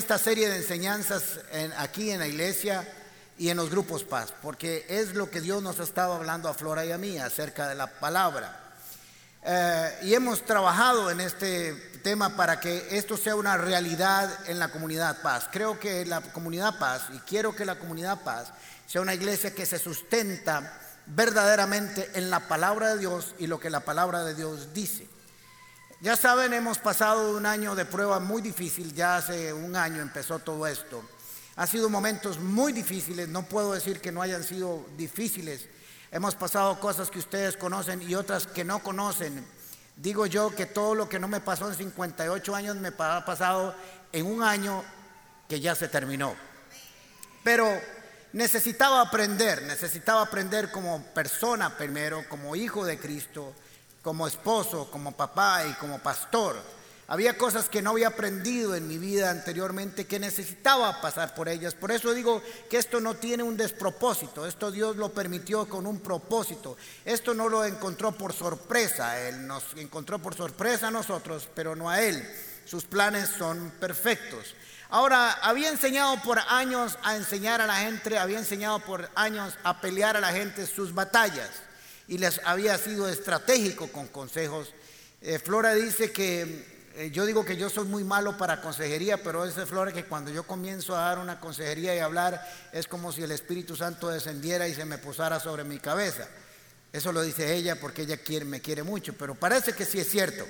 esta serie de enseñanzas aquí en la iglesia y en los grupos Paz? Porque es lo que Dios nos ha estado hablando a Flora y a mí acerca de la palabra. Eh, y hemos trabajado en este tema para que esto sea una realidad en la comunidad Paz. Creo que la comunidad Paz, y quiero que la comunidad Paz sea una iglesia que se sustenta verdaderamente en la palabra de Dios y lo que la palabra de Dios dice. Ya saben, hemos pasado un año de prueba muy difícil, ya hace un año empezó todo esto. Ha sido momentos muy difíciles, no puedo decir que no hayan sido difíciles. Hemos pasado cosas que ustedes conocen y otras que no conocen. Digo yo que todo lo que no me pasó en 58 años me ha pasado en un año que ya se terminó. Pero necesitaba aprender, necesitaba aprender como persona primero, como hijo de Cristo, como esposo, como papá y como pastor. Había cosas que no había aprendido en mi vida anteriormente que necesitaba pasar por ellas. Por eso digo que esto no tiene un despropósito. Esto Dios lo permitió con un propósito. Esto no lo encontró por sorpresa. Él nos encontró por sorpresa a nosotros, pero no a Él. Sus planes son perfectos. Ahora, había enseñado por años a enseñar a la gente, había enseñado por años a pelear a la gente sus batallas y les había sido estratégico con consejos. Eh, Flora dice que eh, yo digo que yo soy muy malo para consejería, pero es Flora que cuando yo comienzo a dar una consejería y hablar es como si el Espíritu Santo descendiera y se me posara sobre mi cabeza. Eso lo dice ella porque ella quiere, me quiere mucho, pero parece que sí es cierto.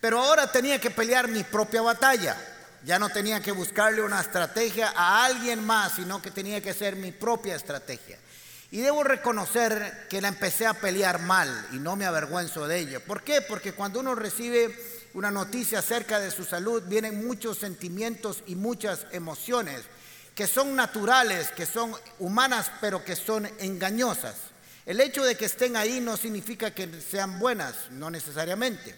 Pero ahora tenía que pelear mi propia batalla. Ya no tenía que buscarle una estrategia a alguien más, sino que tenía que ser mi propia estrategia. Y debo reconocer que la empecé a pelear mal y no me avergüenzo de ello. ¿Por qué? Porque cuando uno recibe una noticia acerca de su salud, vienen muchos sentimientos y muchas emociones que son naturales, que son humanas, pero que son engañosas. El hecho de que estén ahí no significa que sean buenas, no necesariamente.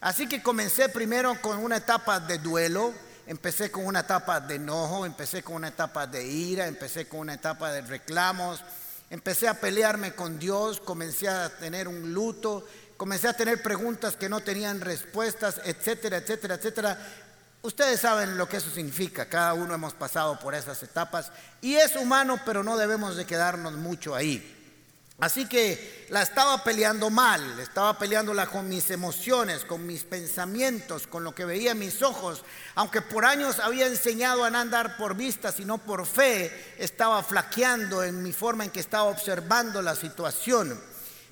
Así que comencé primero con una etapa de duelo, empecé con una etapa de enojo, empecé con una etapa de ira, empecé con una etapa de reclamos, Empecé a pelearme con Dios, comencé a tener un luto, comencé a tener preguntas que no tenían respuestas, etcétera, etcétera, etcétera. Ustedes saben lo que eso significa, cada uno hemos pasado por esas etapas y es humano, pero no debemos de quedarnos mucho ahí. Así que la estaba peleando mal, estaba peleándola con mis emociones, con mis pensamientos, con lo que veía mis ojos. Aunque por años había enseñado a no andar por vista, sino por fe, estaba flaqueando en mi forma en que estaba observando la situación.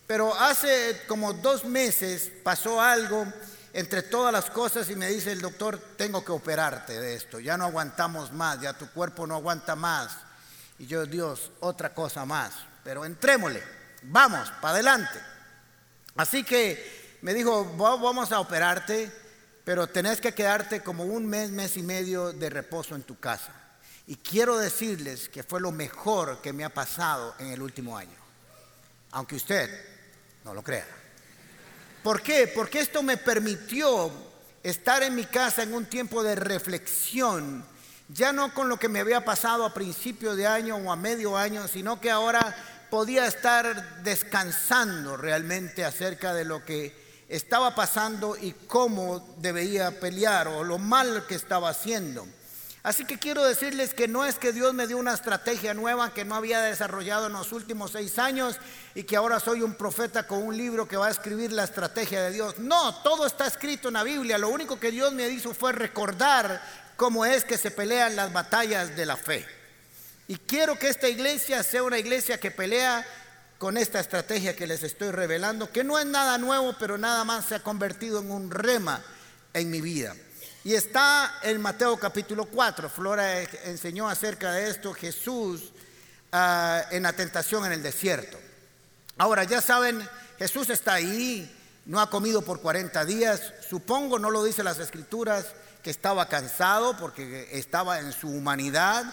Pero hace como dos meses pasó algo entre todas las cosas y me dice el doctor, tengo que operarte de esto, ya no aguantamos más, ya tu cuerpo no aguanta más. Y yo, Dios, otra cosa más, pero entrémosle vamos, para adelante. Así que me dijo, vamos a operarte, pero tenés que quedarte como un mes, mes y medio de reposo en tu casa. Y quiero decirles que fue lo mejor que me ha pasado en el último año, aunque usted no lo crea. ¿Por qué? Porque esto me permitió estar en mi casa en un tiempo de reflexión, ya no con lo que me había pasado a principio de año o a medio año, sino que ahora podía estar descansando realmente acerca de lo que estaba pasando y cómo debía pelear o lo mal que estaba haciendo. Así que quiero decirles que no es que Dios me dio una estrategia nueva que no había desarrollado en los últimos seis años y que ahora soy un profeta con un libro que va a escribir la estrategia de Dios. No, todo está escrito en la Biblia. Lo único que Dios me hizo fue recordar cómo es que se pelean las batallas de la fe. Y quiero que esta iglesia sea una iglesia que pelea con esta estrategia que les estoy revelando, que no es nada nuevo, pero nada más se ha convertido en un rema en mi vida. Y está en Mateo capítulo 4. Flora enseñó acerca de esto Jesús ah, en la tentación en el desierto. Ahora, ya saben, Jesús está ahí, no ha comido por 40 días. Supongo, no lo dice las escrituras, que estaba cansado porque estaba en su humanidad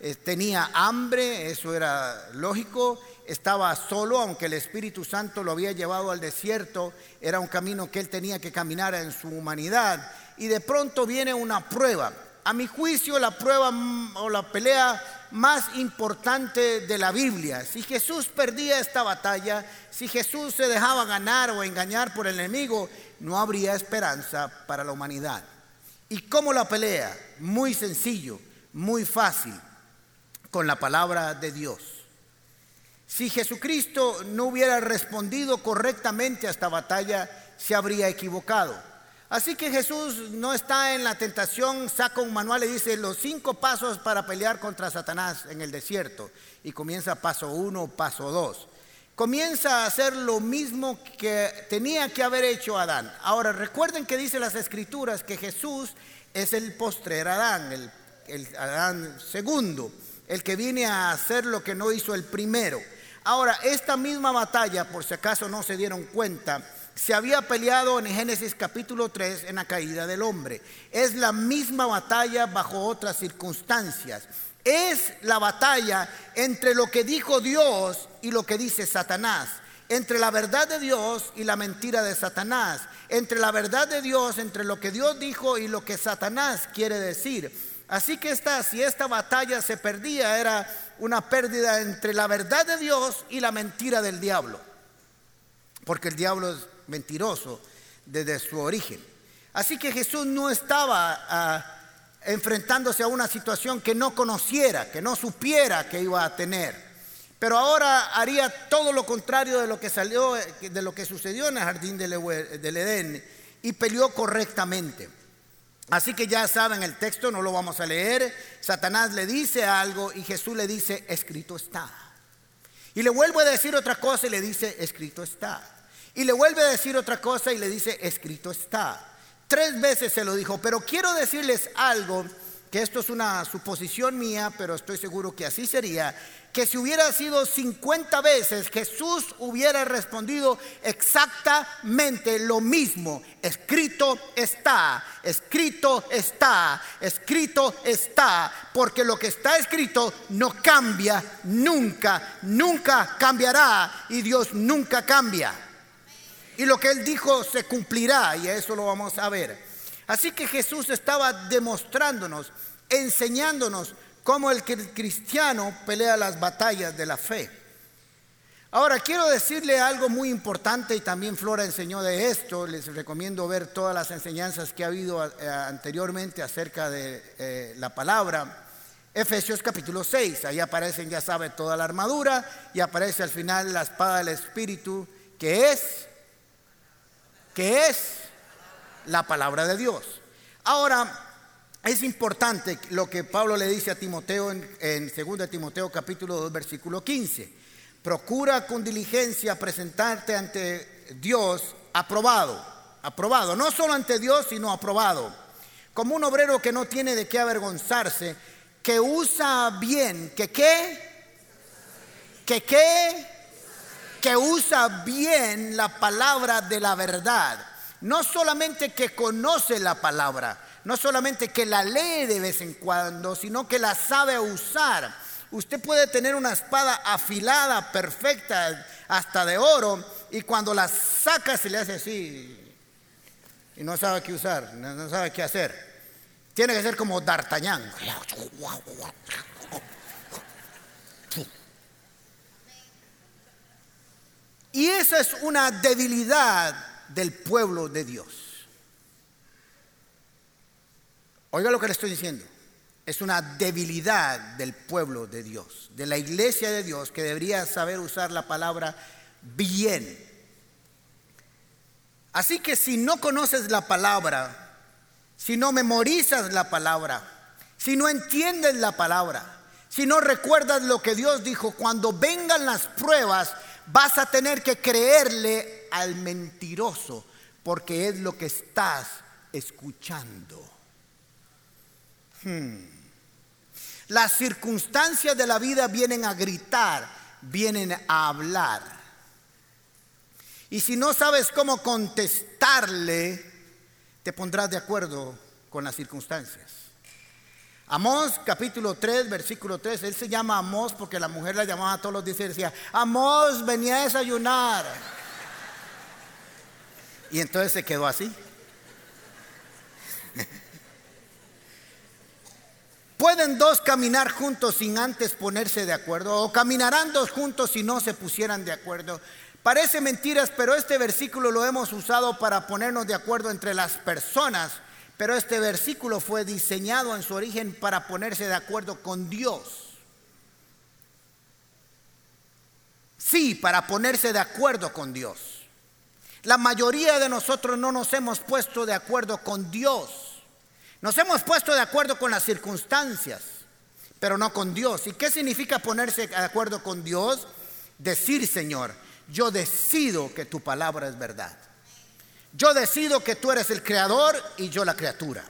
eh, tenía hambre, eso era lógico, estaba solo, aunque el Espíritu Santo lo había llevado al desierto, era un camino que él tenía que caminar en su humanidad. Y de pronto viene una prueba. A mi juicio, la prueba o la pelea más importante de la Biblia. Si Jesús perdía esta batalla, si Jesús se dejaba ganar o engañar por el enemigo, no habría esperanza para la humanidad. ¿Y cómo la pelea? Muy sencillo, muy fácil, con la palabra de Dios. Si Jesucristo no hubiera respondido correctamente a esta batalla, se habría equivocado. Así que Jesús no está en la tentación, saca un manual y dice los cinco pasos para pelear contra Satanás en el desierto. Y comienza paso uno, paso dos. Comienza a hacer lo mismo que tenía que haber hecho Adán. Ahora recuerden que dice las escrituras que Jesús es el postrer Adán, el, el Adán segundo, el que viene a hacer lo que no hizo el primero. Ahora, esta misma batalla, por si acaso no se dieron cuenta, se había peleado en Génesis capítulo 3 en la caída del hombre. Es la misma batalla bajo otras circunstancias. Es la batalla entre lo que dijo Dios y lo que dice Satanás. Entre la verdad de Dios y la mentira de Satanás. Entre la verdad de Dios, entre lo que Dios dijo y lo que Satanás quiere decir. Así que esta, si esta batalla se perdía, era una pérdida entre la verdad de Dios y la mentira del diablo. Porque el diablo es mentiroso desde su origen. Así que Jesús no estaba ah, enfrentándose a una situación que no conociera, que no supiera que iba a tener. Pero ahora haría todo lo contrario de lo que salió, de lo que sucedió en el jardín del Edén y peleó correctamente. Así que ya saben el texto, no lo vamos a leer. Satanás le dice algo y Jesús le dice, escrito está. Y le vuelvo a decir otra cosa y le dice, escrito está. Y le vuelve a decir otra cosa y le dice, escrito está. Tres veces se lo dijo, pero quiero decirles algo, que esto es una suposición mía, pero estoy seguro que así sería, que si hubiera sido 50 veces, Jesús hubiera respondido exactamente lo mismo. Escrito está, escrito está, escrito está, porque lo que está escrito no cambia nunca, nunca cambiará y Dios nunca cambia. Y lo que él dijo se cumplirá y eso lo vamos a ver. Así que Jesús estaba demostrándonos, enseñándonos cómo el cristiano pelea las batallas de la fe. Ahora, quiero decirle algo muy importante y también Flora enseñó de esto. Les recomiendo ver todas las enseñanzas que ha habido eh, anteriormente acerca de eh, la palabra. Efesios capítulo 6, ahí aparecen, ya sabe, toda la armadura y aparece al final la espada del Espíritu, que es que es la palabra de Dios. Ahora, es importante lo que Pablo le dice a Timoteo en, en 2 Timoteo capítulo 2 versículo 15. Procura con diligencia presentarte ante Dios aprobado, aprobado, no solo ante Dios, sino aprobado, como un obrero que no tiene de qué avergonzarse, que usa bien, que qué, que qué, que usa bien la palabra de la verdad. No solamente que conoce la palabra, no solamente que la lee de vez en cuando, sino que la sabe usar. Usted puede tener una espada afilada, perfecta, hasta de oro, y cuando la saca se le hace así y no sabe qué usar, no sabe qué hacer. Tiene que ser como D'Artagnan. Y esa es una debilidad del pueblo de Dios. Oiga lo que le estoy diciendo. Es una debilidad del pueblo de Dios, de la iglesia de Dios, que debería saber usar la palabra bien. Así que si no conoces la palabra, si no memorizas la palabra, si no entiendes la palabra, si no recuerdas lo que Dios dijo, cuando vengan las pruebas, vas a tener que creerle al mentiroso porque es lo que estás escuchando. Hmm. Las circunstancias de la vida vienen a gritar, vienen a hablar. Y si no sabes cómo contestarle, te pondrás de acuerdo con las circunstancias. Amós capítulo 3, versículo 3, él se llama Amós porque la mujer la llamaba todos los días y decía, Amós, venía a desayunar. Y entonces se quedó así. ¿Pueden dos caminar juntos sin antes ponerse de acuerdo? ¿O caminarán dos juntos si no se pusieran de acuerdo? Parece mentiras, pero este versículo lo hemos usado para ponernos de acuerdo entre las personas pero este versículo fue diseñado en su origen para ponerse de acuerdo con Dios. Sí, para ponerse de acuerdo con Dios. La mayoría de nosotros no nos hemos puesto de acuerdo con Dios. Nos hemos puesto de acuerdo con las circunstancias, pero no con Dios. ¿Y qué significa ponerse de acuerdo con Dios? Decir, Señor, yo decido que tu palabra es verdad. Yo decido que tú eres el creador y yo la criatura.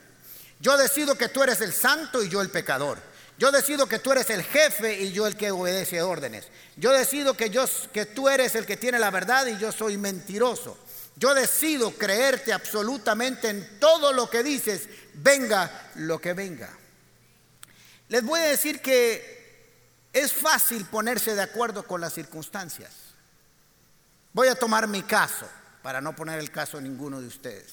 Yo decido que tú eres el santo y yo el pecador. Yo decido que tú eres el jefe y yo el que obedece órdenes. Yo decido que, yo, que tú eres el que tiene la verdad y yo soy mentiroso. Yo decido creerte absolutamente en todo lo que dices, venga lo que venga. Les voy a decir que es fácil ponerse de acuerdo con las circunstancias. Voy a tomar mi caso, para no poner el caso de ninguno de ustedes.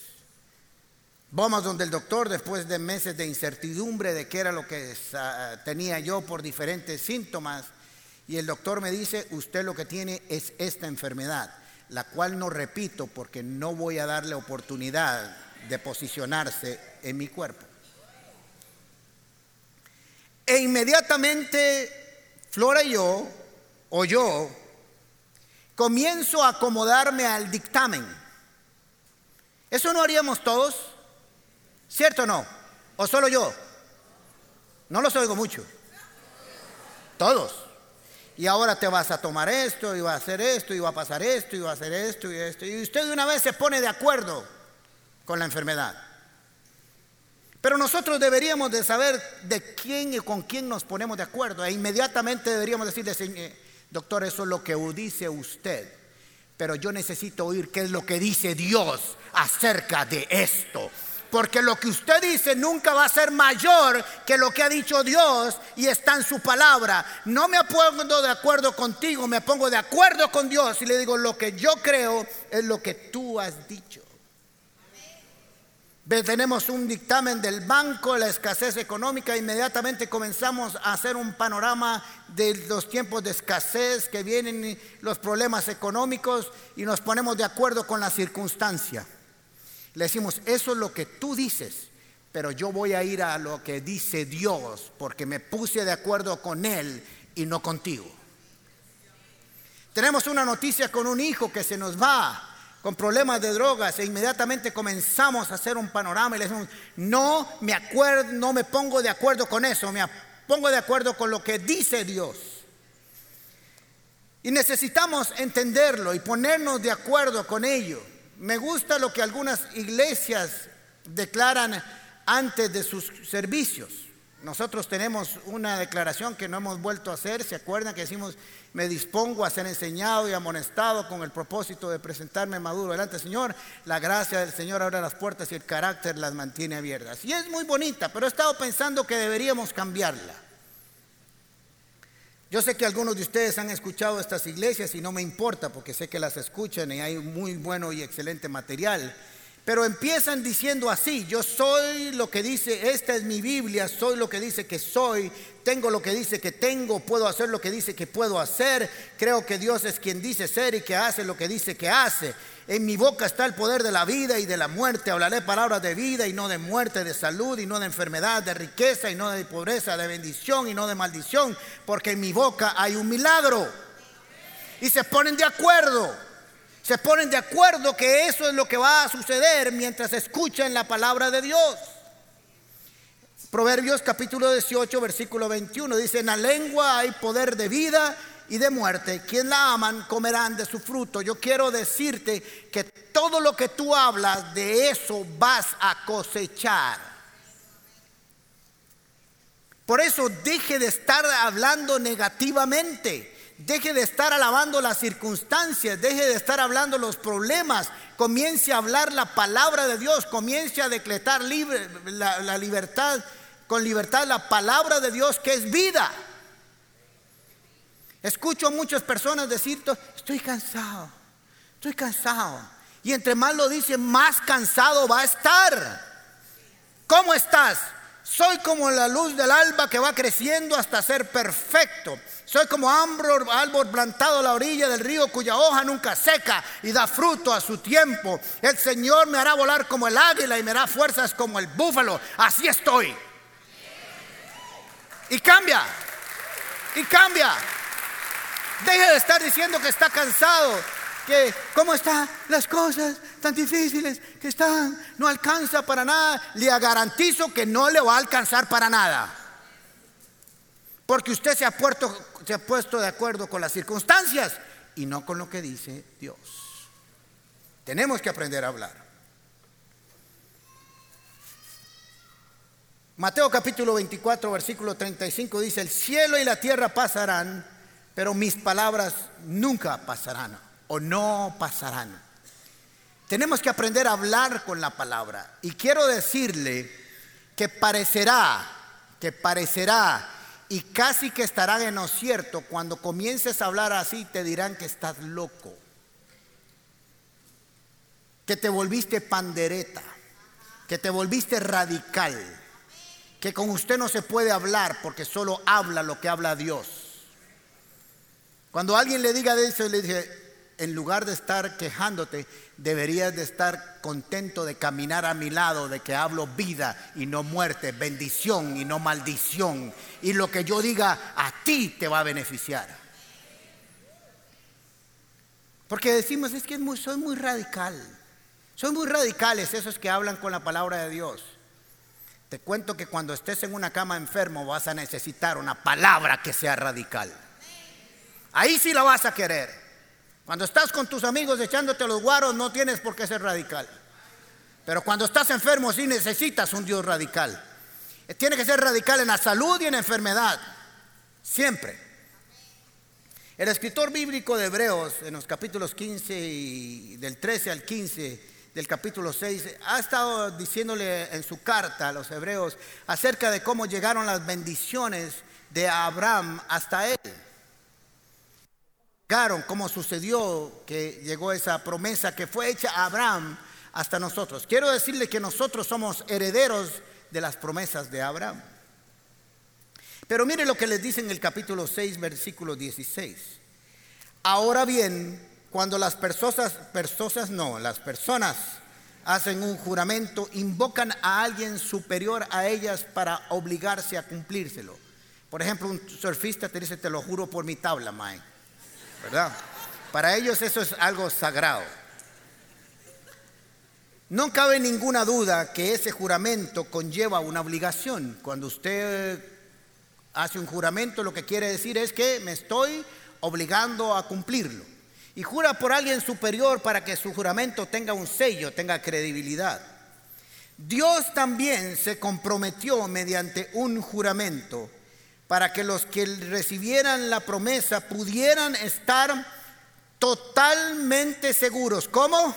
Vamos donde el doctor, después de meses de incertidumbre de qué era lo que tenía yo por diferentes síntomas, y el doctor me dice, usted lo que tiene es esta enfermedad, la cual no repito porque no voy a darle oportunidad de posicionarse en mi cuerpo. E inmediatamente Flora y yo, o yo, comienzo a acomodarme al dictamen. ¿Eso no haríamos todos? ¿Cierto o no? ¿O solo yo? No los oigo mucho. Todos. Y ahora te vas a tomar esto, y va a hacer esto, y va a pasar esto, y va a hacer esto, y esto. Y usted de una vez se pone de acuerdo con la enfermedad. Pero nosotros deberíamos de saber de quién y con quién nos ponemos de acuerdo. E inmediatamente deberíamos decirle, Doctor, eso es lo que dice usted, pero yo necesito oír qué es lo que dice Dios acerca de esto. Porque lo que usted dice nunca va a ser mayor que lo que ha dicho Dios y está en su palabra. No me pongo de acuerdo contigo, me pongo de acuerdo con Dios y le digo lo que yo creo es lo que tú has dicho. Tenemos un dictamen del banco, la escasez económica, inmediatamente comenzamos a hacer un panorama de los tiempos de escasez que vienen, los problemas económicos y nos ponemos de acuerdo con la circunstancia. Le decimos, eso es lo que tú dices, pero yo voy a ir a lo que dice Dios porque me puse de acuerdo con Él y no contigo. Tenemos una noticia con un hijo que se nos va con problemas de drogas e inmediatamente comenzamos a hacer un panorama y le decimos, no me acuerdo, no me pongo de acuerdo con eso, me pongo de acuerdo con lo que dice Dios. Y necesitamos entenderlo y ponernos de acuerdo con ello. Me gusta lo que algunas iglesias declaran antes de sus servicios. Nosotros tenemos una declaración que no hemos vuelto a hacer, ¿se acuerdan que decimos, me dispongo a ser enseñado y amonestado con el propósito de presentarme maduro delante del Señor? La gracia del Señor abre las puertas y el carácter las mantiene abiertas. Y es muy bonita, pero he estado pensando que deberíamos cambiarla. Yo sé que algunos de ustedes han escuchado estas iglesias y no me importa porque sé que las escuchan y hay muy bueno y excelente material. Pero empiezan diciendo así, yo soy lo que dice, esta es mi Biblia, soy lo que dice que soy, tengo lo que dice que tengo, puedo hacer lo que dice que puedo hacer, creo que Dios es quien dice ser y que hace lo que dice que hace. En mi boca está el poder de la vida y de la muerte, hablaré palabras de vida y no de muerte, de salud y no de enfermedad, de riqueza y no de pobreza, de bendición y no de maldición, porque en mi boca hay un milagro. Y se ponen de acuerdo se ponen de acuerdo que eso es lo que va a suceder mientras escuchan la palabra de Dios. Proverbios capítulo 18, versículo 21 dice, en la lengua hay poder de vida y de muerte. Quien la aman comerán de su fruto. Yo quiero decirte que todo lo que tú hablas, de eso vas a cosechar. Por eso deje de estar hablando negativamente. Deje de estar alabando las circunstancias, deje de estar hablando los problemas, comience a hablar la palabra de Dios, comience a decretar libre, la, libertad, con libertad la palabra de Dios que es vida. Escucho a muchas personas decir, estoy cansado, estoy cansado. Y entre más lo dicen, más cansado va a estar. ¿Cómo estás? Soy como la luz del alba que va creciendo hasta ser perfecto. Soy como árbol, plantado a la orilla del río cuya hoja nunca seca y da fruto a su tiempo. El Señor me hará volar como el águila y me hará fuerzas como el búfalo. Así estoy. Y cambia. Y cambia. Deje de estar diciendo que está cansado, que cómo están las cosas tan difíciles que están, no alcanza para nada. Le garantizo que no le va a alcanzar para nada. Porque usted se ha, se ha puesto de acuerdo con las circunstancias y no con lo que dice Dios. Tenemos que aprender a hablar. Mateo capítulo 24, versículo 35 dice, el cielo y la tierra pasarán, pero mis palabras nunca pasarán o no pasarán. Tenemos que aprender a hablar con la palabra. Y quiero decirle que parecerá, que parecerá y casi que estarán en lo cierto. Cuando comiences a hablar así te dirán que estás loco, que te volviste pandereta, que te volviste radical, que con usted no se puede hablar porque solo habla lo que habla Dios. Cuando alguien le diga de eso, le dice, en lugar de estar quejándote, deberías de estar contento de caminar a mi lado, de que hablo vida y no muerte, bendición y no maldición. Y lo que yo diga a ti te va a beneficiar. Porque decimos, es que soy muy radical. Son muy radicales esos que hablan con la palabra de Dios. Te cuento que cuando estés en una cama enfermo vas a necesitar una palabra que sea radical. Ahí sí la vas a querer. Cuando estás con tus amigos echándote los guaros, no tienes por qué ser radical. Pero cuando estás enfermo, sí necesitas un Dios radical. Eh, tiene que ser radical en la salud y en la enfermedad. Siempre. El escritor bíblico de Hebreos, en los capítulos 15 y del 13 al 15 del capítulo 6, ha estado diciéndole en su carta a los hebreos acerca de cómo llegaron las bendiciones de Abraham hasta él cómo sucedió que llegó esa promesa que fue hecha a Abraham hasta nosotros. Quiero decirle que nosotros somos herederos de las promesas de Abraham. Pero mire lo que les dice en el capítulo 6, versículo 16. Ahora bien, cuando las personas, personas no, las personas hacen un juramento, invocan a alguien superior a ellas para obligarse a cumplírselo. Por ejemplo, un surfista te dice, te lo juro por mi tabla, Mike. ¿Verdad? Para ellos eso es algo sagrado. No cabe ninguna duda que ese juramento conlleva una obligación. Cuando usted hace un juramento, lo que quiere decir es que me estoy obligando a cumplirlo. Y jura por alguien superior para que su juramento tenga un sello, tenga credibilidad. Dios también se comprometió mediante un juramento para que los que recibieran la promesa pudieran estar totalmente seguros. ¿Cómo?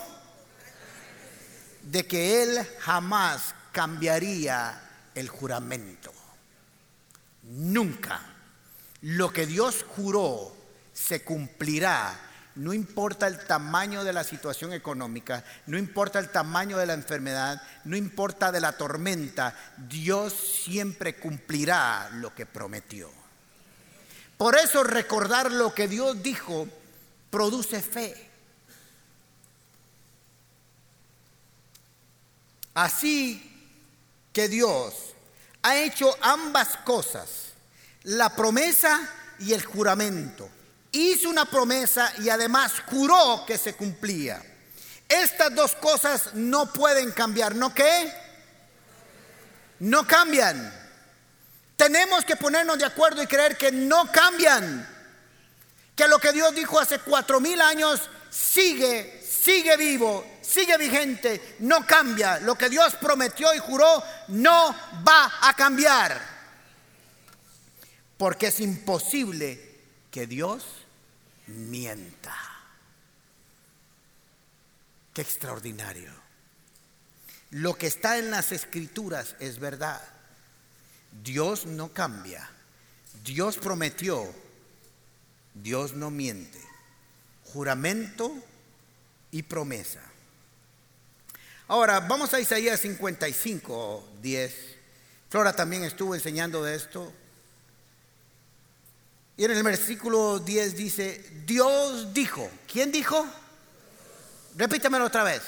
De que Él jamás cambiaría el juramento. Nunca. Lo que Dios juró se cumplirá no importa el tamaño de la situación económica, no importa el tamaño de la enfermedad, no importa de la tormenta, Dios siempre cumplirá lo que prometió. Por eso recordar lo que Dios dijo produce fe. Así que Dios ha hecho ambas cosas, la promesa y el juramento hizo una promesa y además juró que se cumplía. Estas dos cosas no pueden cambiar, ¿no qué? No cambian. Tenemos que ponernos de acuerdo y creer que no cambian. Que lo que Dios dijo hace cuatro mil años sigue, sigue vivo, sigue vigente, no cambia. Lo que Dios prometió y juró no va a cambiar. Porque es imposible que Dios mienta. Qué extraordinario. Lo que está en las escrituras es verdad. Dios no cambia. Dios prometió. Dios no miente. Juramento y promesa. Ahora, vamos a Isaías 55, 10. Flora también estuvo enseñando de esto. Y en el versículo 10 dice, Dios dijo, ¿quién dijo? Repítamelo otra vez.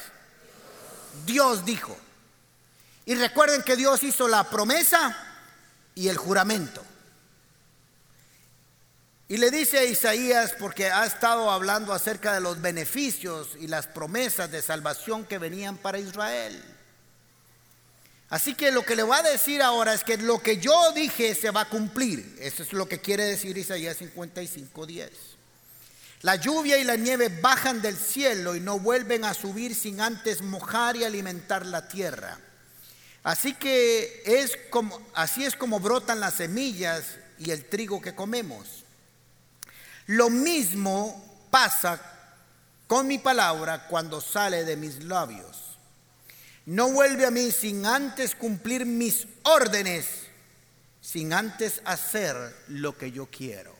Dios dijo. Y recuerden que Dios hizo la promesa y el juramento. Y le dice a Isaías, porque ha estado hablando acerca de los beneficios y las promesas de salvación que venían para Israel. Así que lo que le va a decir ahora es que lo que yo dije se va a cumplir. Eso es lo que quiere decir Isaías 55, 10. La lluvia y la nieve bajan del cielo y no vuelven a subir sin antes mojar y alimentar la tierra. Así que es como así es como brotan las semillas y el trigo que comemos. Lo mismo pasa con mi palabra cuando sale de mis labios no vuelve a mí sin antes cumplir mis órdenes, sin antes hacer lo que yo quiero.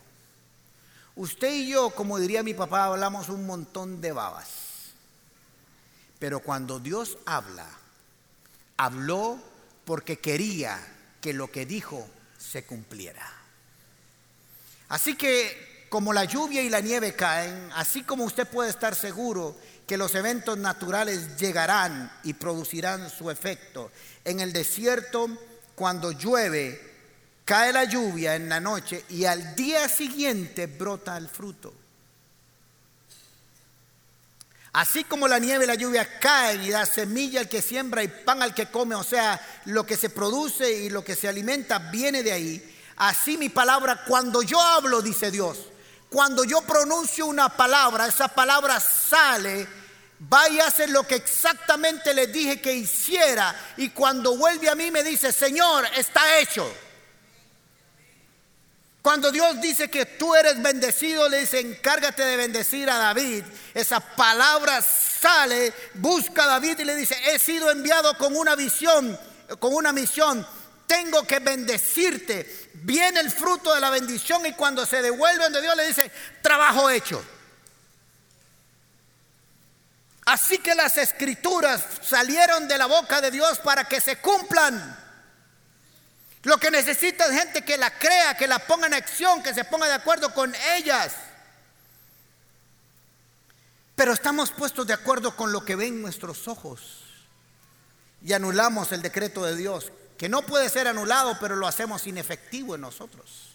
Usted y yo, como diría mi papá, hablamos un montón de babas. Pero cuando Dios habla, habló porque quería que lo que dijo se cumpliera. Así que como la lluvia y la nieve caen, así como usted puede estar seguro que los eventos naturales llegarán y producirán su efecto. En el desierto, cuando llueve, cae la lluvia en la noche y al día siguiente brota el fruto. Así como la nieve y la lluvia caen y da semilla al que siembra y pan al que come, o sea, lo que se produce y lo que se alimenta viene de ahí. Así mi palabra, cuando yo hablo, dice Dios, cuando yo pronuncio una palabra, esa palabra sale, va y hace lo que exactamente le dije que hiciera. Y cuando vuelve a mí me dice, Señor, está hecho. Cuando Dios dice que tú eres bendecido, le dice, encárgate de bendecir a David. Esa palabra sale, busca a David y le dice, he sido enviado con una visión, con una misión tengo que bendecirte. Viene el fruto de la bendición y cuando se devuelven de Dios le dice, trabajo hecho. Así que las escrituras salieron de la boca de Dios para que se cumplan. Lo que necesita es gente que la crea, que la ponga en acción, que se ponga de acuerdo con ellas. Pero estamos puestos de acuerdo con lo que ven nuestros ojos y anulamos el decreto de Dios que no puede ser anulado, pero lo hacemos inefectivo en nosotros.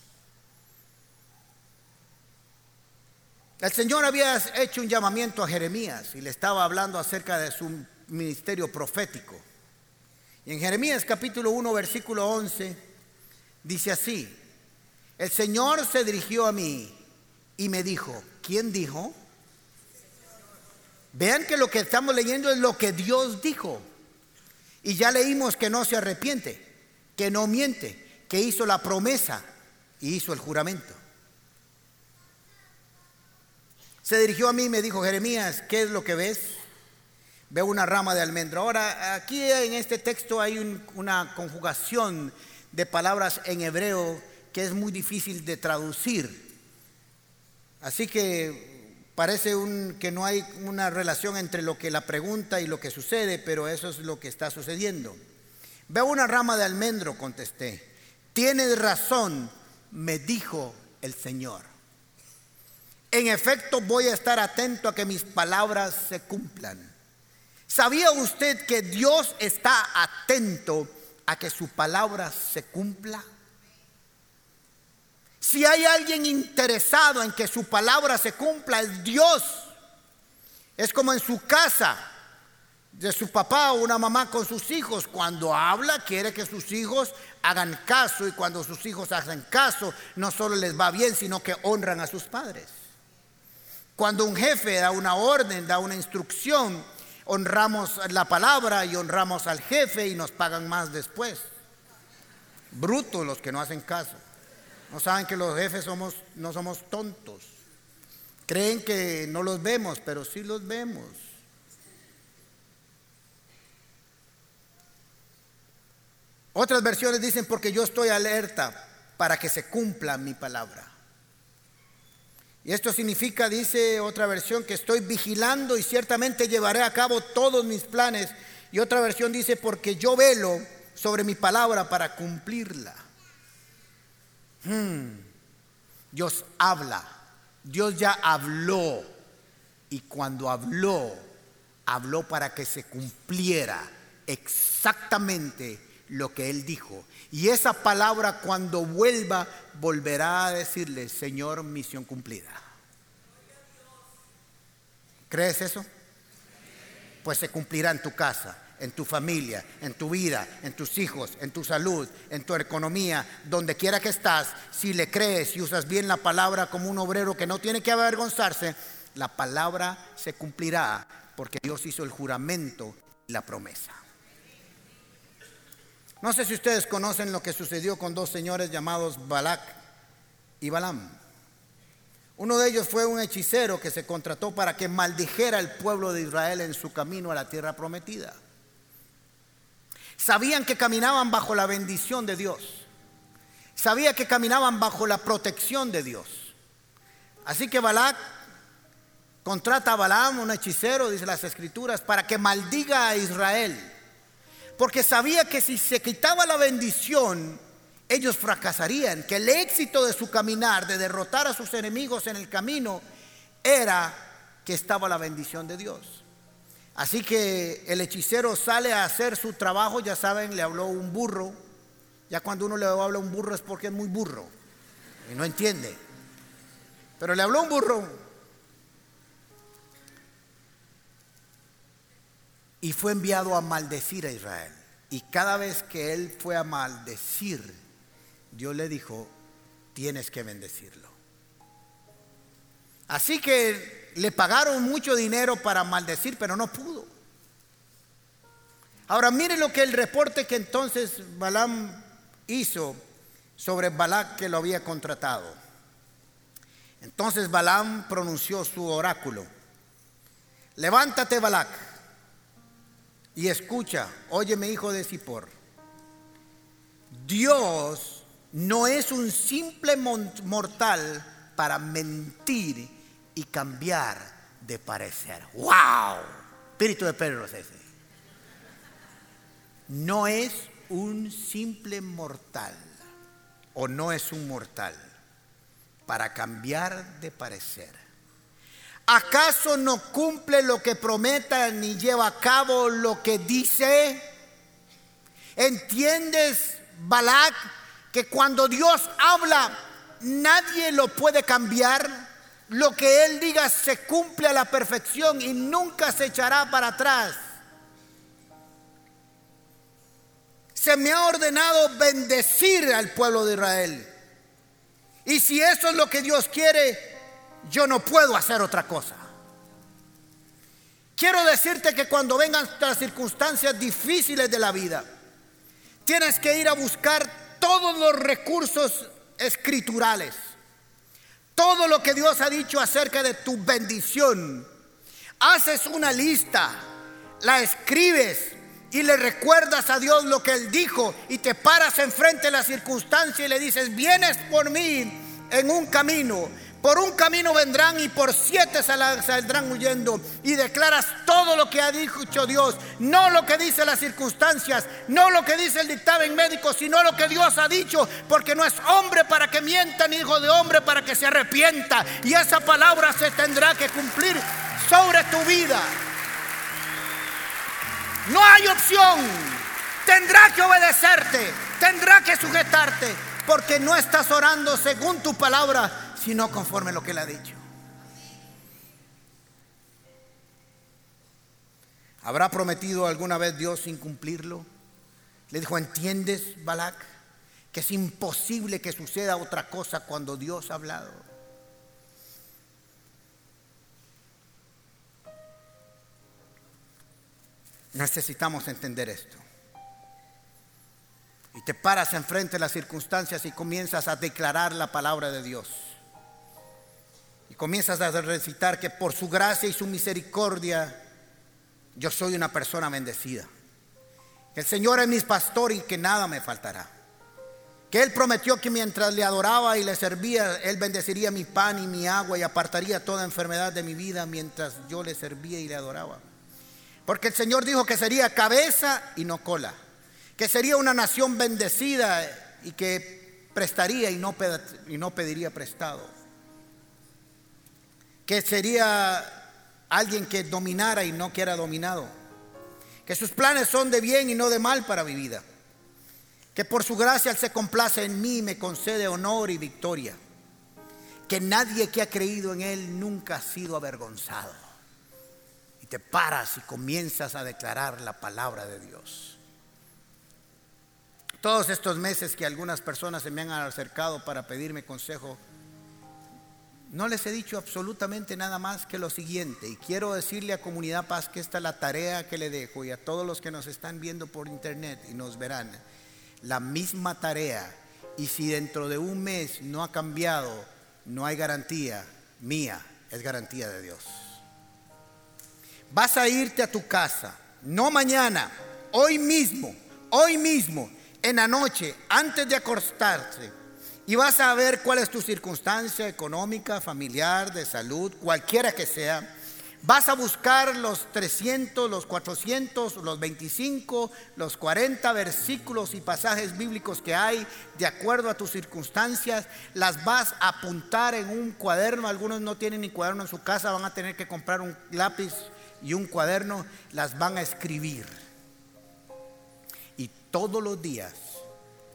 El Señor había hecho un llamamiento a Jeremías y le estaba hablando acerca de su ministerio profético. Y en Jeremías capítulo 1, versículo 11, dice así, el Señor se dirigió a mí y me dijo, ¿quién dijo? Vean que lo que estamos leyendo es lo que Dios dijo. Y ya leímos que no se arrepiente, que no miente, que hizo la promesa y hizo el juramento. Se dirigió a mí y me dijo, Jeremías, ¿qué es lo que ves? Veo una rama de almendro. Ahora, aquí en este texto hay una conjugación de palabras en hebreo que es muy difícil de traducir. Así que Parece un, que no hay una relación entre lo que la pregunta y lo que sucede, pero eso es lo que está sucediendo. Veo una rama de almendro, contesté. Tienes razón, me dijo el Señor. En efecto, voy a estar atento a que mis palabras se cumplan. ¿Sabía usted que Dios está atento a que su palabra se cumpla? Si hay alguien interesado en que su palabra se cumpla, es Dios. Es como en su casa, de su papá o una mamá con sus hijos. Cuando habla, quiere que sus hijos hagan caso y cuando sus hijos hacen caso, no solo les va bien, sino que honran a sus padres. Cuando un jefe da una orden, da una instrucción, honramos la palabra y honramos al jefe y nos pagan más después. Brutos los que no hacen caso. No saben que los jefes somos, no somos tontos. Creen que no los vemos, pero sí los vemos. Otras versiones dicen porque yo estoy alerta para que se cumpla mi palabra. Y esto significa, dice otra versión, que estoy vigilando y ciertamente llevaré a cabo todos mis planes. Y otra versión dice, porque yo velo sobre mi palabra para cumplirla. Hmm. Dios habla. Dios ya habló. Y cuando habló, habló para que se cumpliera exactamente lo que Él dijo. Y esa palabra cuando vuelva, volverá a decirle, Señor, misión cumplida. ¿Crees eso? Pues se cumplirá en tu casa, en tu familia, en tu vida, en tus hijos, en tu salud, en tu economía, donde quiera que estás, si le crees y usas bien la palabra como un obrero que no tiene que avergonzarse, la palabra se cumplirá porque Dios hizo el juramento y la promesa. No sé si ustedes conocen lo que sucedió con dos señores llamados Balak y Balaam. Uno de ellos fue un hechicero que se contrató para que maldijera el pueblo de Israel en su camino a la tierra prometida. Sabían que caminaban bajo la bendición de Dios. Sabía que caminaban bajo la protección de Dios. Así que Balac contrata a Balaam, un hechicero, dice las escrituras, para que maldiga a Israel. Porque sabía que si se quitaba la bendición, ellos fracasarían, que el éxito de su caminar, de derrotar a sus enemigos en el camino, era que estaba la bendición de Dios. Así que el hechicero sale a hacer su trabajo, ya saben, le habló un burro. Ya cuando uno le habla un burro es porque es muy burro y no entiende. Pero le habló un burro y fue enviado a maldecir a Israel. Y cada vez que él fue a maldecir, Dios le dijo, tienes que bendecirlo. Así que le pagaron mucho dinero para maldecir, pero no pudo. Ahora mire lo que el reporte que entonces Balaam hizo sobre Balac que lo había contratado. Entonces Balaam pronunció su oráculo. Levántate Balac y escucha, óyeme hijo de Zippor. Dios no es un simple mortal para mentir y cambiar de parecer. ¡Wow! Espíritu de Pedro es ese. No es un simple mortal o no es un mortal para cambiar de parecer. ¿Acaso no cumple lo que prometa ni lleva a cabo lo que dice? ¿Entiendes, Balak, que cuando Dios habla nadie lo puede cambiar? lo que Él diga se cumple a la perfección y nunca se echará para atrás. Se me ha ordenado bendecir al pueblo de Israel. Y si eso es lo que Dios quiere, yo no puedo hacer otra cosa. Quiero decirte que cuando vengan las circunstancias difíciles de la vida, tienes que ir a buscar todos los recursos escriturales todo lo que Dios ha dicho acerca de tu bendición. Haces una lista, la escribes y le recuerdas a Dios lo que Él dijo y te paras enfrente de la circunstancia y le dices, vienes por mí en un camino, por un camino vendrán y por siete saldrán huyendo. Y declaras todo lo que ha dicho Dios. No lo que dice las circunstancias, no lo que dice el dictamen médico, sino lo que Dios ha dicho. Porque no es hombre para que mienta, ni hijo de hombre para que se arrepienta. Y esa palabra se tendrá que cumplir sobre tu vida. No hay opción. Tendrá que obedecerte. Tendrá que sujetarte. Porque no estás orando según tu palabra, sino conforme a lo que él ha dicho. ¿Habrá prometido alguna vez Dios sin cumplirlo? Le dijo, ¿entiendes, Balak? Que es imposible que suceda otra cosa cuando Dios ha hablado. Necesitamos entender esto. Y te paras enfrente de las circunstancias y comienzas a declarar la palabra de Dios. Comienzas a recitar que por su gracia y su misericordia yo soy una persona bendecida. El Señor es mi pastor y que nada me faltará. Que Él prometió que mientras le adoraba y le servía, Él bendeciría mi pan y mi agua y apartaría toda enfermedad de mi vida mientras yo le servía y le adoraba. Porque el Señor dijo que sería cabeza y no cola. Que sería una nación bendecida y que prestaría y no pediría prestado. Que sería alguien que dominara y no que era dominado. Que sus planes son de bien y no de mal para mi vida. Que por su gracia Él se complace en mí y me concede honor y victoria. Que nadie que ha creído en Él nunca ha sido avergonzado. Y te paras y comienzas a declarar la palabra de Dios. Todos estos meses que algunas personas se me han acercado para pedirme consejo, no les he dicho absolutamente nada más que lo siguiente. Y quiero decirle a Comunidad Paz que esta es la tarea que le dejo y a todos los que nos están viendo por internet y nos verán la misma tarea y si dentro de un mes no ha cambiado, no hay garantía mía, es garantía de Dios. Vas a irte a tu casa, no mañana, hoy mismo, hoy mismo, en la noche, antes de acostarse, y vas a ver cuál es tu circunstancia económica, familiar, de salud, cualquiera que sea Vas a buscar los 300, los 400, los 25, los 40 versículos y pasajes bíblicos que hay de acuerdo a tus circunstancias. Las vas a apuntar en un cuaderno. Algunos no tienen ni cuaderno en su casa, van a tener que comprar un lápiz y un cuaderno. Las van a escribir. Y todos los días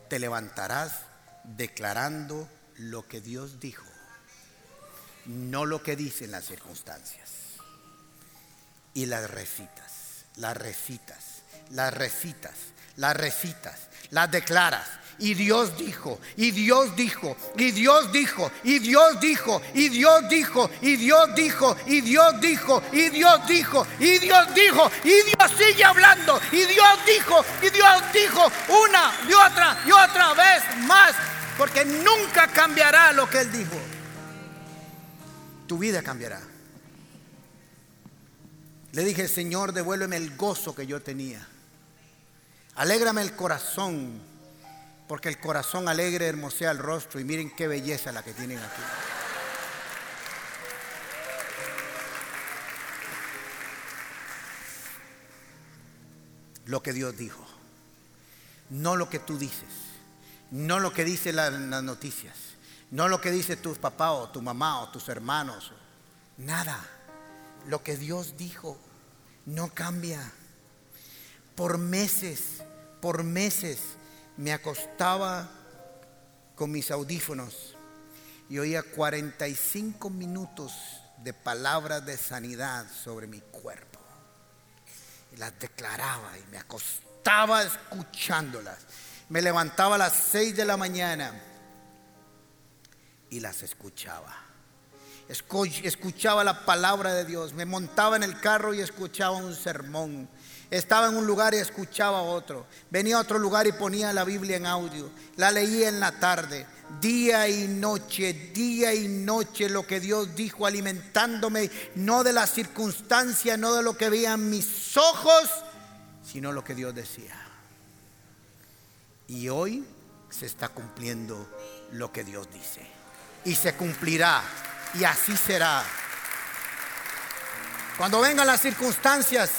te levantarás declarando lo que Dios dijo, no lo que dicen las circunstancias y las recitas, las recitas, las recitas, las recitas, las declaras. Y Dios dijo, y Dios dijo, y Dios dijo, y Dios dijo, y Dios dijo, y Dios dijo, y Dios dijo, y Dios dijo, y Dios dijo, y Dios sigue hablando, y Dios dijo, y Dios dijo una y otra y otra vez más, porque nunca cambiará lo que Él dijo. Tu vida cambiará. Le dije, Señor, devuélveme el gozo que yo tenía. Alégrame el corazón, porque el corazón alegre hermosea el rostro y miren qué belleza la que tienen aquí. Lo que Dios dijo, no lo que tú dices, no lo que dicen las noticias, no lo que dice tu papá o tu mamá o tus hermanos, nada, lo que Dios dijo no cambia. Por meses, por meses me acostaba con mis audífonos y oía 45 minutos de palabras de sanidad sobre mi cuerpo. Y las declaraba y me acostaba escuchándolas. Me levantaba a las 6 de la mañana y las escuchaba escuchaba la palabra de Dios, me montaba en el carro y escuchaba un sermón. Estaba en un lugar y escuchaba otro. Venía a otro lugar y ponía la Biblia en audio. La leía en la tarde, día y noche, día y noche lo que Dios dijo, alimentándome no de las circunstancias, no de lo que veían mis ojos, sino lo que Dios decía. Y hoy se está cumpliendo lo que Dios dice. Y se cumplirá y así será. Cuando vengan las circunstancias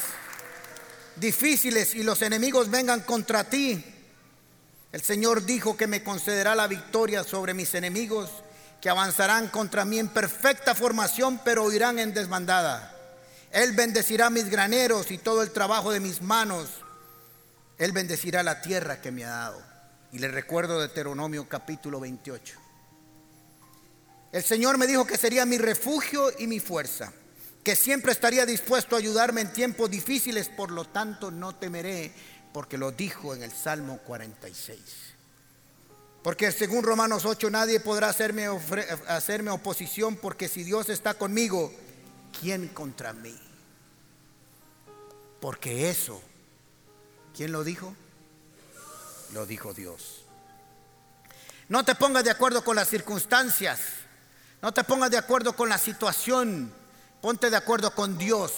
difíciles y los enemigos vengan contra ti, el Señor dijo que me concederá la victoria sobre mis enemigos, que avanzarán contra mí en perfecta formación, pero irán en desbandada. Él bendecirá mis graneros y todo el trabajo de mis manos. Él bendecirá la tierra que me ha dado. Y le recuerdo Deuteronomio capítulo 28. El Señor me dijo que sería mi refugio y mi fuerza, que siempre estaría dispuesto a ayudarme en tiempos difíciles, por lo tanto no temeré, porque lo dijo en el Salmo 46. Porque según Romanos 8 nadie podrá hacerme, hacerme oposición, porque si Dios está conmigo, ¿quién contra mí? Porque eso, ¿quién lo dijo? Lo dijo Dios. No te pongas de acuerdo con las circunstancias. No te pongas de acuerdo con la situación, ponte de acuerdo con Dios.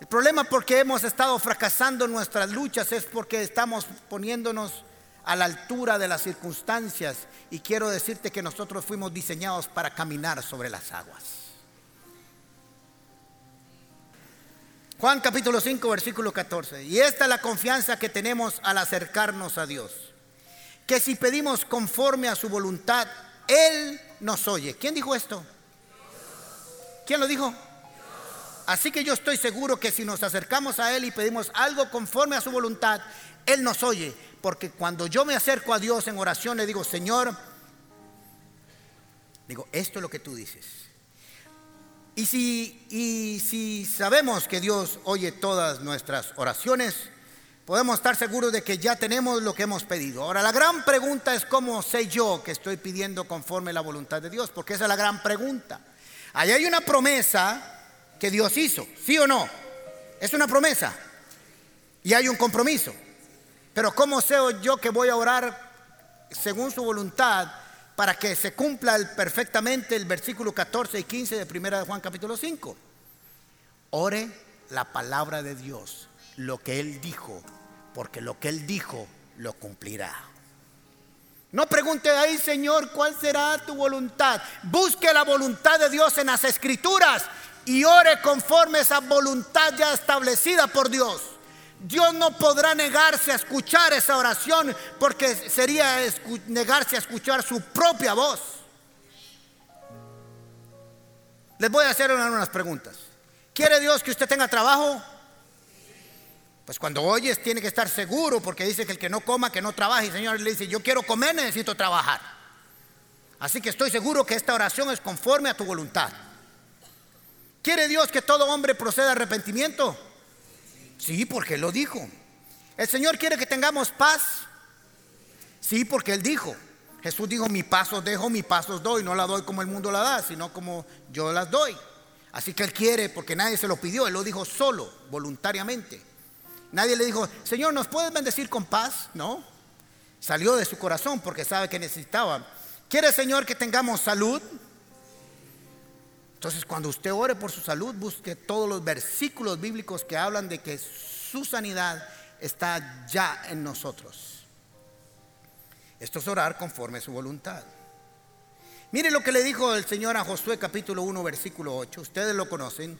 El problema por qué hemos estado fracasando en nuestras luchas es porque estamos poniéndonos a la altura de las circunstancias y quiero decirte que nosotros fuimos diseñados para caminar sobre las aguas. Juan capítulo 5 versículo 14. Y esta es la confianza que tenemos al acercarnos a Dios que si pedimos conforme a su voluntad, Él nos oye. ¿Quién dijo esto? ¿Quién lo dijo? Así que yo estoy seguro que si nos acercamos a Él y pedimos algo conforme a su voluntad, Él nos oye. Porque cuando yo me acerco a Dios en oración, le digo, Señor, digo, esto es lo que tú dices. Y si, y si sabemos que Dios oye todas nuestras oraciones, podemos estar seguros de que ya tenemos lo que hemos pedido. Ahora, la gran pregunta es cómo sé yo que estoy pidiendo conforme la voluntad de Dios, porque esa es la gran pregunta. Ahí hay una promesa que Dios hizo, ¿sí o no? Es una promesa y hay un compromiso. Pero ¿cómo sé yo que voy a orar según su voluntad para que se cumpla perfectamente el versículo 14 y 15 de 1 de Juan capítulo 5? Ore la palabra de Dios, lo que Él dijo, porque lo que Él dijo lo cumplirá. No pregunte ahí, Señor, ¿cuál será tu voluntad? Busque la voluntad de Dios en las escrituras y ore conforme esa voluntad ya establecida por Dios. Dios no podrá negarse a escuchar esa oración porque sería negarse a escuchar su propia voz. Les voy a hacer unas preguntas. ¿Quiere Dios que usted tenga trabajo? Pues cuando oyes tiene que estar seguro porque dice que el que no coma, que no trabaje. El Señor le dice, yo quiero comer, necesito trabajar. Así que estoy seguro que esta oración es conforme a tu voluntad. ¿Quiere Dios que todo hombre proceda a arrepentimiento? Sí, porque Él lo dijo. ¿El Señor quiere que tengamos paz? Sí, porque Él dijo. Jesús dijo, mi paso dejo, mi paso doy. No la doy como el mundo la da, sino como yo las doy. Así que Él quiere, porque nadie se lo pidió, Él lo dijo solo, voluntariamente. Nadie le dijo, Señor, ¿nos puedes bendecir con paz? No. Salió de su corazón porque sabe que necesitaba. ¿Quiere, Señor, que tengamos salud? Entonces, cuando usted ore por su salud, busque todos los versículos bíblicos que hablan de que su sanidad está ya en nosotros. Esto es orar conforme a su voluntad. Mire lo que le dijo el Señor a Josué capítulo 1 versículo 8. Ustedes lo conocen.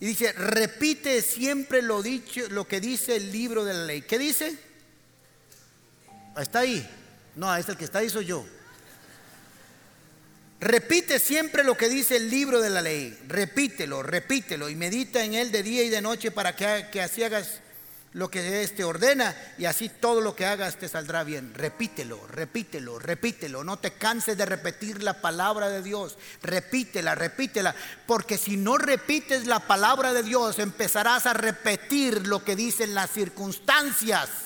Y dice, repite siempre lo dicho, lo que dice el libro de la ley. ¿Qué dice? Está ahí. No, es el que está ahí soy yo. Repite siempre lo que dice el libro de la ley. Repítelo, repítelo y medita en él de día y de noche para que, que así hagas lo que éste ordena y así todo lo que hagas te saldrá bien. Repítelo, repítelo, repítelo. No te canses de repetir la palabra de Dios. Repítela, repítela. Porque si no repites la palabra de Dios, empezarás a repetir lo que dicen las circunstancias.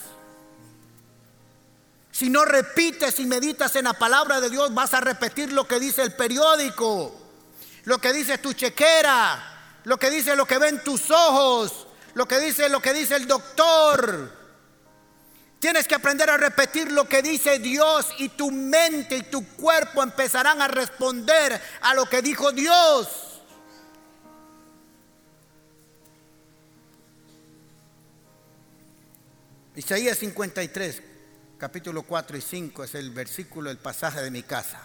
Si no repites y meditas en la palabra de Dios, vas a repetir lo que dice el periódico, lo que dice tu chequera, lo que dice lo que ven tus ojos, lo que dice lo que dice el doctor. Tienes que aprender a repetir lo que dice Dios y tu mente y tu cuerpo empezarán a responder a lo que dijo Dios. Isaías 53, capítulo 4 y 5 es el versículo, el pasaje de mi casa.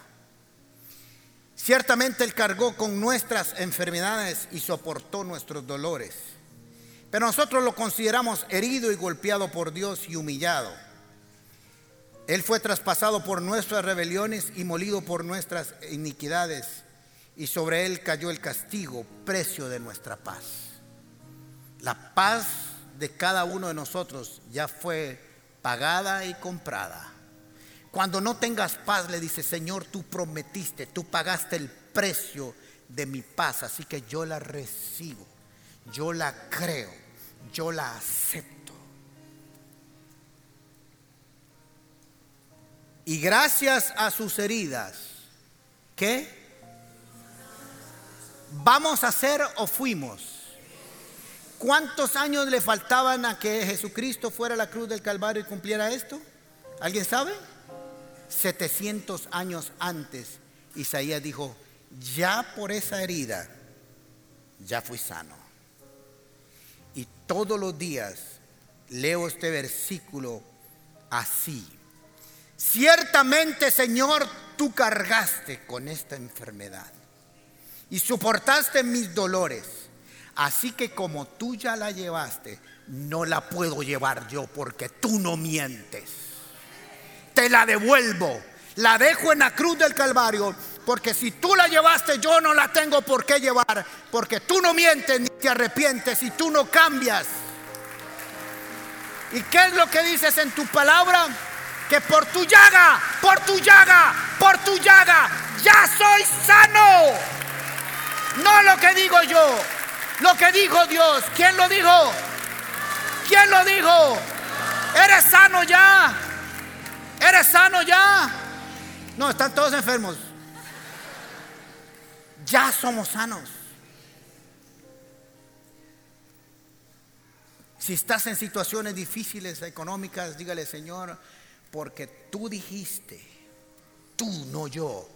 Ciertamente Él cargó con nuestras enfermedades y soportó nuestros dolores pero nosotros lo consideramos herido y golpeado por Dios y humillado. Él fue traspasado por nuestras rebeliones y molido por nuestras iniquidades. Y sobre él cayó el castigo, precio de nuestra paz. La paz de cada uno de nosotros ya fue pagada y comprada. Cuando no tengas paz, le dice, Señor, tú prometiste, tú pagaste el precio de mi paz, así que yo la recibo yo la creo, yo la acepto. Y gracias a sus heridas, ¿qué? ¿Vamos a ser o fuimos? ¿Cuántos años le faltaban a que Jesucristo fuera a la cruz del Calvario y cumpliera esto? ¿Alguien sabe? 700 años antes, Isaías dijo, ya por esa herida, ya fui sano. Y todos los días leo este versículo así. Ciertamente, Señor, tú cargaste con esta enfermedad y soportaste mis dolores. Así que como tú ya la llevaste, no la puedo llevar yo porque tú no mientes. te la devuelvo. La dejo en la cruz del Calvario, porque si tú la llevaste, yo no la tengo por qué llevar, porque tú no mientes ni te arrepientes y tú no cambias. ¿Y qué es lo que dices en tu palabra? Que por tu llaga, por tu llaga, por tu llaga, ya soy sano. No lo que digo yo, lo que dijo Dios. ¿Quién lo dijo? ¿Quién lo dijo? Eres sano ya. Eres sano ya. No, están todos enfermos. Ya somos sanos. Si estás en situaciones difíciles económicas, dígale, Señor, porque tú dijiste, tú, no yo,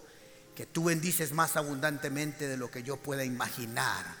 que tú bendices más abundantemente de lo que yo pueda imaginar